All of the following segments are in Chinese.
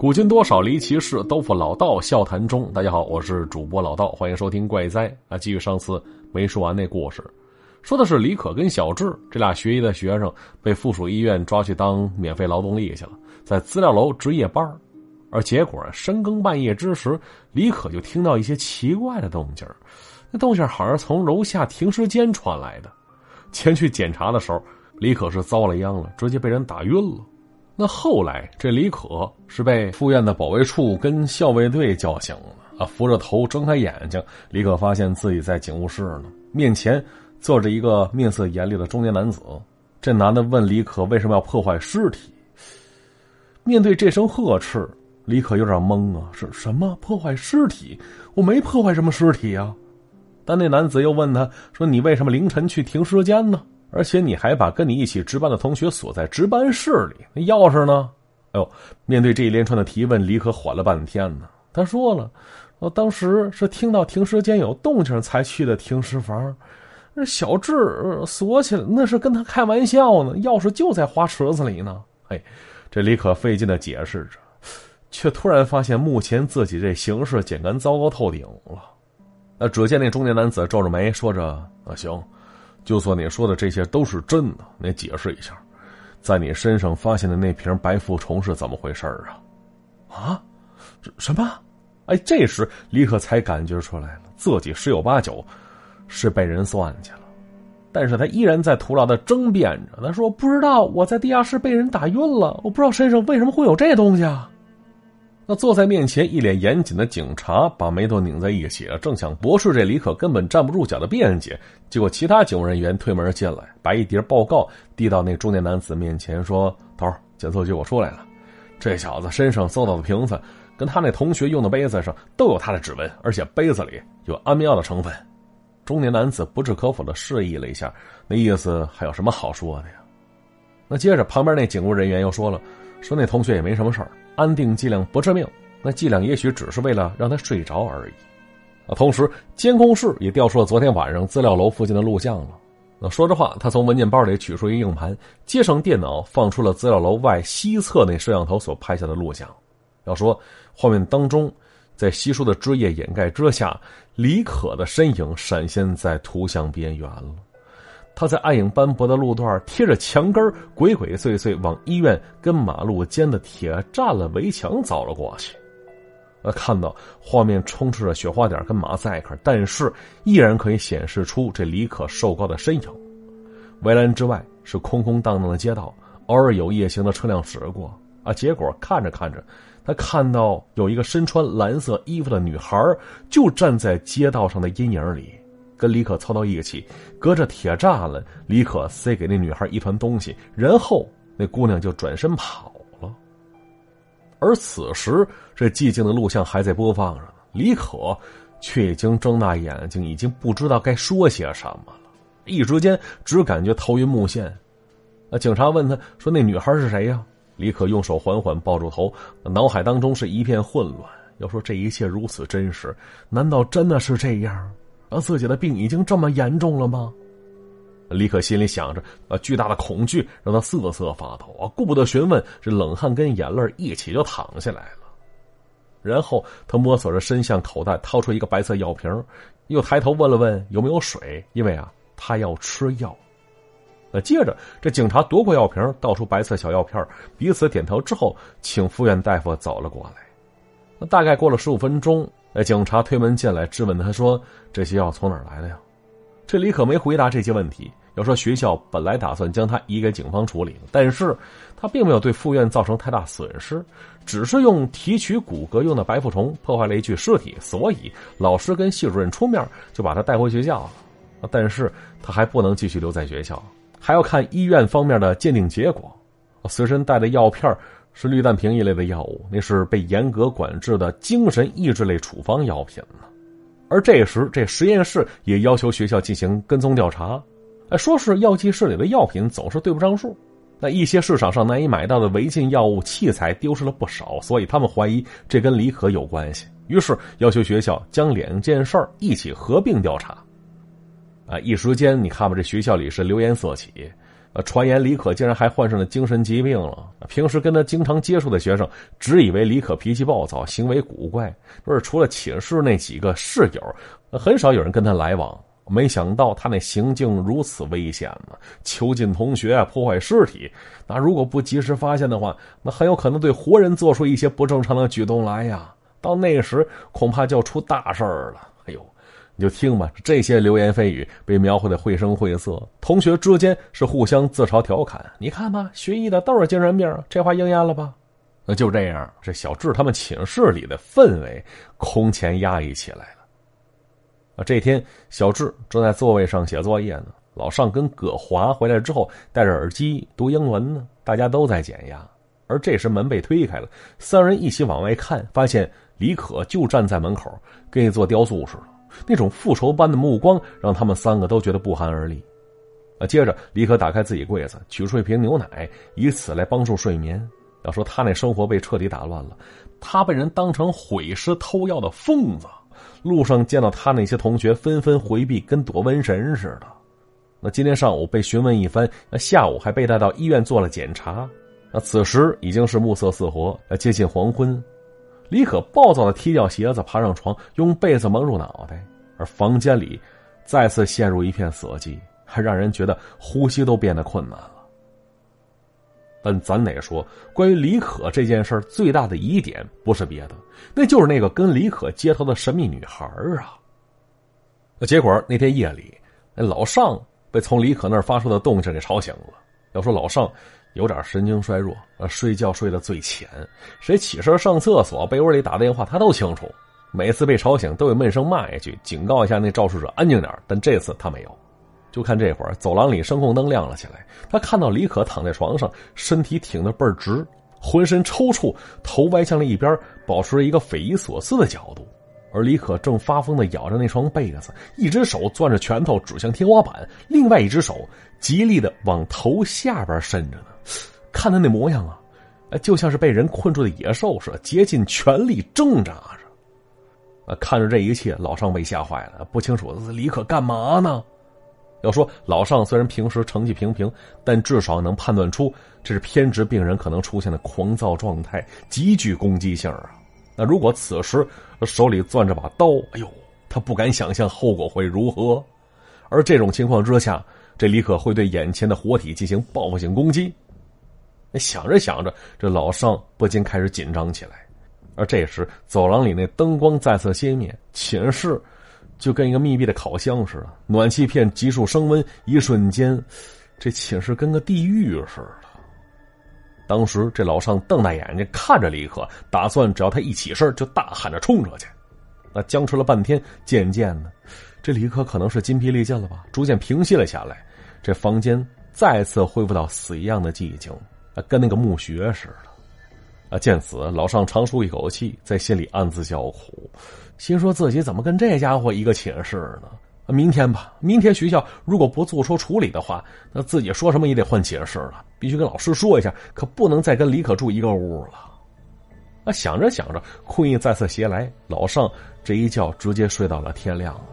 古今多少离奇事，都付老道笑谈中。大家好，我是主播老道，欢迎收听怪哉啊！继续上次没说完那故事，说的是李可跟小智这俩学医的学生被附属医院抓去当免费劳动力去了，在资料楼值夜班而结果深更半夜之时，李可就听到一些奇怪的动静那动静好像从楼下停尸间传来的。前去检查的时候，李可是遭了殃了，直接被人打晕了。那后来，这李可是被附院的保卫处跟校卫队叫醒了啊！扶着头睁开眼睛，李可发现自己在警务室呢，面前坐着一个面色严厉的中年男子。这男的问李可为什么要破坏尸体。面对这声呵斥，李可有点懵啊，是什么破坏尸体？我没破坏什么尸体呀！但那男子又问他说：“你为什么凌晨去停尸间呢？”而且你还把跟你一起值班的同学锁在值班室里，那钥匙呢？哎呦，面对这一连串的提问，李可缓了半天呢。他说了：“我当时是听到停尸间有动静才去的停尸房，那小智锁起来，那是跟他开玩笑呢。钥匙就在花池子里呢。”哎，这李可费劲的解释着，却突然发现目前自己这形势简直糟糕透顶了。那只见那中年男子皱着眉说着：“啊，行。”就算你说的这些都是真的，你解释一下，在你身上发现的那瓶白附虫是怎么回事啊？啊，什么？哎，这时李可才感觉出来了，自己十有八九是被人算计了，但是他依然在徒劳的争辩着。他说：“不知道我在地下室被人打晕了，我不知道身上为什么会有这东西啊。”那坐在面前一脸严谨的警察把眉头拧在一起，正想驳斥这李可根本站不住脚的辩解，结果其他警务人员推门进来，把一叠报告递到那中年男子面前，说：“头，检测结果出来了，这小子身上搜到的瓶子，跟他那同学用的杯子上都有他的指纹，而且杯子里有安眠药的成分。”中年男子不置可否的示意了一下，那意思还有什么好说的呀？那接着旁边那警务人员又说了，说那同学也没什么事儿。安定剂量不致命，那剂量也许只是为了让他睡着而已。啊，同时监控室也调出了昨天晚上资料楼附近的录像了。那说着话，他从文件包里取出一硬盘，接上电脑，放出了资料楼外西侧那摄像头所拍下的录像。要说画面当中，在稀疏的枝叶掩盖之下，李可的身影闪现在图像边缘了。他在暗影斑驳的路段贴着墙根鬼鬼祟祟往医院跟马路间的铁栅栏围墙走了过去。呃，看到画面充斥着雪花点跟马赛克，但是依然可以显示出这李可瘦高的身影。围栏之外是空空荡荡的街道，偶尔有夜行的车辆驶过。啊，结果看着看着，他看到有一个身穿蓝色衣服的女孩就站在街道上的阴影里。跟李可凑到一起，隔着铁栅栏，李可塞给那女孩一团东西，然后那姑娘就转身跑了。而此时，这寂静的录像还在播放着呢，李可却已经睁大眼睛，已经不知道该说些什么了。一时间，只感觉头晕目眩。那警察问他说：“那女孩是谁呀？”李可用手缓缓抱住头，脑海当中是一片混乱。要说这一切如此真实，难道真的是这样？而自己的病已经这么严重了吗？李可心里想着，啊，巨大的恐惧让他瑟瑟发抖啊，顾不得询问，这冷汗跟眼泪一起就淌下来了。然后他摸索着伸向口袋，掏出一个白色药瓶，又抬头问了问有没有水，因为啊，他要吃药。那接着，这警察夺过药瓶，倒出白色小药片，彼此点头之后，请复院大夫走了过来。那大概过了十五分钟。那警察推门进来，质问他说：“这些药从哪儿来的呀？”这李可没回答这些问题。要说学校本来打算将他移给警方处理，但是他并没有对附院造成太大损失，只是用提取骨骼用的白腹虫破坏了一具尸体，所以老师跟系主任出面就把他带回学校了。但是他还不能继续留在学校，还要看医院方面的鉴定结果。随身带的药片。是氯氮平一类的药物，那是被严格管制的精神抑制类处方药品呢。而这时，这实验室也要求学校进行跟踪调查，哎，说是药剂室里的药品总是对不上数。那一些市场上难以买到的违禁药物器材丢失了不少，所以他们怀疑这跟李可有关系，于是要求学校将两件事儿一起合并调查。啊，一时间你看吧，这学校里是流言四起。呃，传言李可竟然还患上了精神疾病了。平时跟他经常接触的学生，只以为李可脾气暴躁，行为古怪。不是除了寝室那几个室友，很少有人跟他来往。没想到他那行径如此危险呢！囚禁同学，破坏尸体，那如果不及时发现的话，那很有可能对活人做出一些不正常的举动来呀。到那时，恐怕就要出大事儿了。你就听吧，这些流言蜚语被描绘的绘声绘色，同学之间是互相自嘲调侃。你看吧，学医的都是精神病，这话应验了吧？那就这样，这小智他们寝室里的氛围空前压抑起来了。啊，这天小智正在座位上写作业呢，老尚跟葛华回来之后戴着耳机读英文呢，大家都在减压。而这时门被推开了，三人一起往外看，发现李可就站在门口，跟一座雕塑似的。那种复仇般的目光让他们三个都觉得不寒而栗。啊，接着李可打开自己柜子，取出一瓶牛奶，以此来帮助睡眠。要说他那生活被彻底打乱了，他被人当成毁尸偷药的疯子。路上见到他那些同学纷纷回避，跟躲瘟神似的。那今天上午被询问一番，那下午还被带到医院做了检查。那此时已经是暮色四合，接近黄昏。李可暴躁的踢掉鞋子，爬上床，用被子蒙住脑袋，而房间里再次陷入一片死寂，还让人觉得呼吸都变得困难了。但咱得说，关于李可这件事最大的疑点不是别的，那就是那个跟李可接头的神秘女孩啊。结果那天夜里，老尚被从李可那儿发出的动静给吵醒了。要说老尚。有点神经衰弱，呃，睡觉睡得最浅，谁起身上厕所、被窝里打电话，他都清楚。每次被吵醒，都会闷声骂一句，警告一下那肇事者安静点。但这次他没有。就看这会儿，走廊里声控灯亮了起来，他看到李可躺在床上，身体挺得倍儿直，浑身抽搐，头歪向了一边，保持着一个匪夷所思的角度。而李可正发疯的咬着那床被子，一只手攥着拳头指向天花板，另外一只手极力的往头下边伸着呢。看他那模样啊，就像是被人困住的野兽似的，竭尽全力挣扎着。看着这一切，老尚被吓坏了，不清楚李可干嘛呢？要说老尚虽然平时成绩平平，但至少能判断出这是偏执病人可能出现的狂躁状态，极具攻击性啊。那如果此时手里攥着把刀，哎呦，他不敢想象后果会如何。而这种情况之下，这李可会对眼前的活体进行报复性攻击。想着想着，这老尚不禁开始紧张起来。而这时，走廊里那灯光再次熄灭，寝室就跟一个密闭的烤箱似的，暖气片急速升温，一瞬间，这寝室跟个地狱似的。当时，这老尚瞪大眼睛看着李可，打算只要他一起身，就大喊着冲出去。那僵持了半天，渐渐的，这李可可能是筋疲力尽了吧，逐渐平息了下来。这房间再次恢复到死一样的寂静。跟那个墓穴似的，啊！见此，老尚长舒一口气，在心里暗自叫苦，心说自己怎么跟这家伙一个寝室呢？明天吧，明天学校如果不做出处理的话，那自己说什么也得换寝室了，必须跟老师说一下，可不能再跟李可住一个屋了。啊！想着想着，困意再次袭来，老尚这一觉直接睡到了天亮了。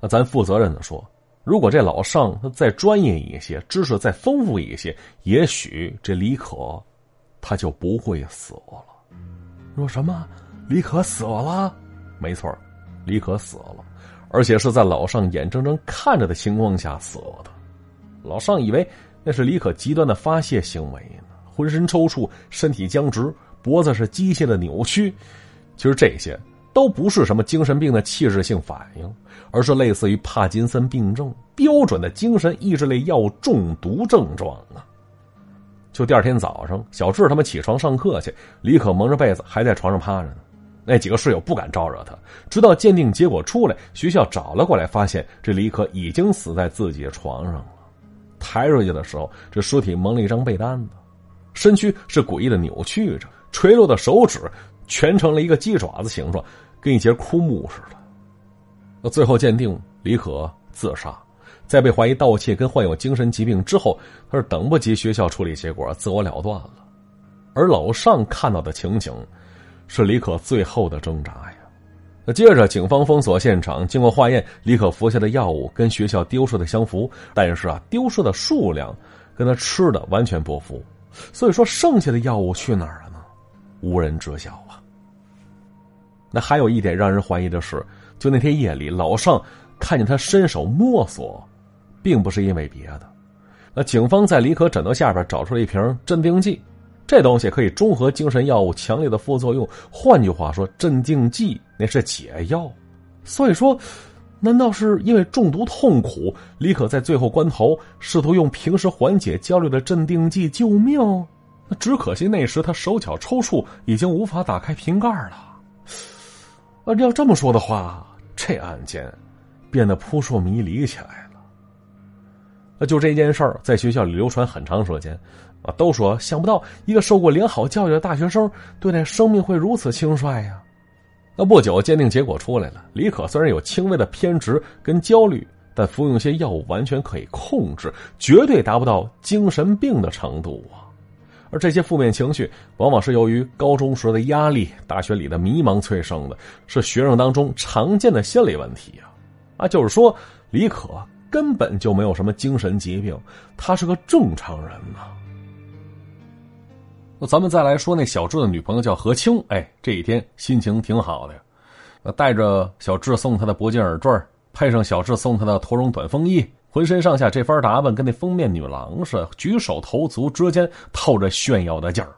那咱负责任的说。如果这老尚他再专业一些，知识再丰富一些，也许这李可他就不会死了。说什么？李可死了？没错，李可死了，而且是在老尚眼睁睁看着的情况下死的。老尚以为那是李可极端的发泄行为，浑身抽搐，身体僵直，脖子是机械的扭曲。其实这些。都不是什么精神病的器质性反应，而是类似于帕金森病症标准的精神抑制类药物中毒症状啊！就第二天早上，小智他们起床上课去，李可蒙着被子还在床上趴着呢。那几个室友不敢招惹他，直到鉴定结果出来，学校找了过来，发现这李可已经死在自己的床上了。抬出去的时候，这尸体蒙了一张被单子，身躯是诡异的扭曲着，垂落的手指。全成了一个鸡爪子形状，跟一截枯木似的。那最后鉴定李可自杀，在被怀疑盗窃跟患有精神疾病之后，他是等不及学校处理结果，自我了断了。而老尚看到的情景，是李可最后的挣扎呀。那接着，警方封锁现场，经过化验，李可服下的药物跟学校丢失的相符，但是啊，丢失的数量跟他吃的完全不符，所以说剩下的药物去哪儿了呢？无人知晓啊。那还有一点让人怀疑的是，就那天夜里，老尚看见他伸手摸索，并不是因为别的。那警方在李可枕头下边找出了一瓶镇定剂。这东西可以中和精神药物强烈的副作用，换句话说，镇定剂那是解药。所以说，难道是因为中毒痛苦，李可在最后关头试图用平时缓解焦虑的镇定剂救命？那只可惜那时他手脚抽搐，已经无法打开瓶盖了。啊，要这么说的话，这案件变得扑朔迷离起来了。那就这件事儿在学校里流传很长时间。啊，都说想不到一个受过良好教育的大学生对待生命会如此轻率呀。那不久，鉴定结果出来了，李可虽然有轻微的偏执跟焦虑，但服用一些药物完全可以控制，绝对达不到精神病的程度啊。而这些负面情绪，往往是由于高中时的压力、大学里的迷茫催生的，是学生当中常见的心理问题啊。啊，就是说，李可根本就没有什么精神疾病，他是个正常人呐。那咱们再来说那小智的女朋友叫何清，哎，这一天心情挺好的，那带着小智送她的铂金耳坠，配上小智送她的驼绒短风衣，浑身上下这番打扮跟那封面女郎似的，举手投足之间透着炫耀的劲儿。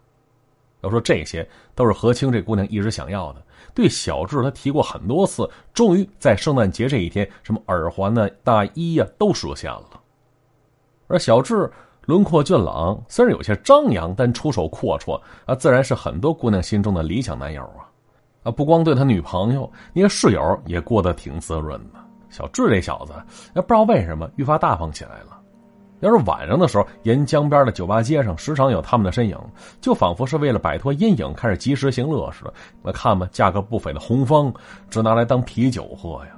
要说这些都是何清这姑娘一直想要的，对小智她提过很多次，终于在圣诞节这一天，什么耳环呢、大衣呀都实现了，而小智。轮廓俊朗，虽然有些张扬，但出手阔绰啊，自然是很多姑娘心中的理想男友啊！啊，不光对他女朋友，连室友也过得挺滋润的。小智这小子，也不知道为什么愈发大方起来了。要是晚上的时候，沿江边的酒吧街上，时常有他们的身影，就仿佛是为了摆脱阴影，开始及时行乐似的。我看吧，价格不菲的红方，只拿来当啤酒喝呀。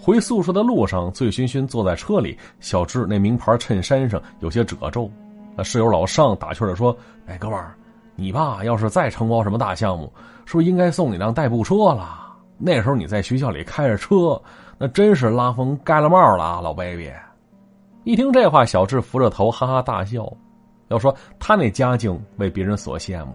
回宿舍的路上，醉醺醺坐在车里，小智那名牌衬衫上有些褶皱。那室友老尚打趣的说：“哎，哥们儿，你爸要是再承包什么大项目，是不是应该送你辆代步车了？那时候你在学校里开着车，那真是拉风盖了帽了啊，老 baby。”一听这话，小智扶着头哈哈大笑。要说他那家境为别人所羡慕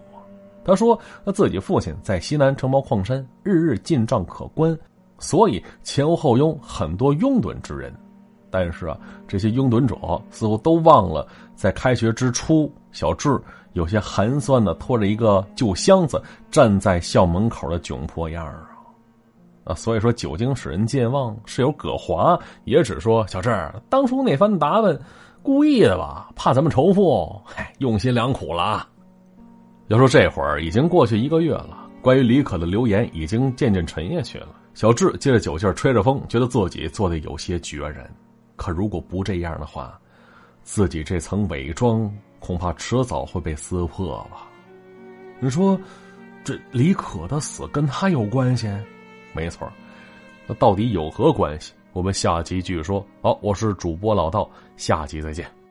他说他自己父亲在西南承包矿山，日日进账可观。所以前呼后拥很多拥趸之人，但是啊，这些拥趸者似乎都忘了，在开学之初，小智有些寒酸的拖着一个旧箱子站在校门口的窘迫样啊！啊，所以说酒精使人健忘，室友葛华也只说：“小智当初那番打扮，故意的吧？怕咱们仇富，嗨，用心良苦了啊！”要说这会儿已经过去一个月了，关于李可的留言已经渐渐沉下去了。小智借着酒劲吹着风，觉得自己做的有些决然。可如果不这样的话，自己这层伪装恐怕迟早会被撕破吧？你说，这李可的死跟他有关系？没错，那到底有何关系？我们下集继续说。好，我是主播老道，下集再见。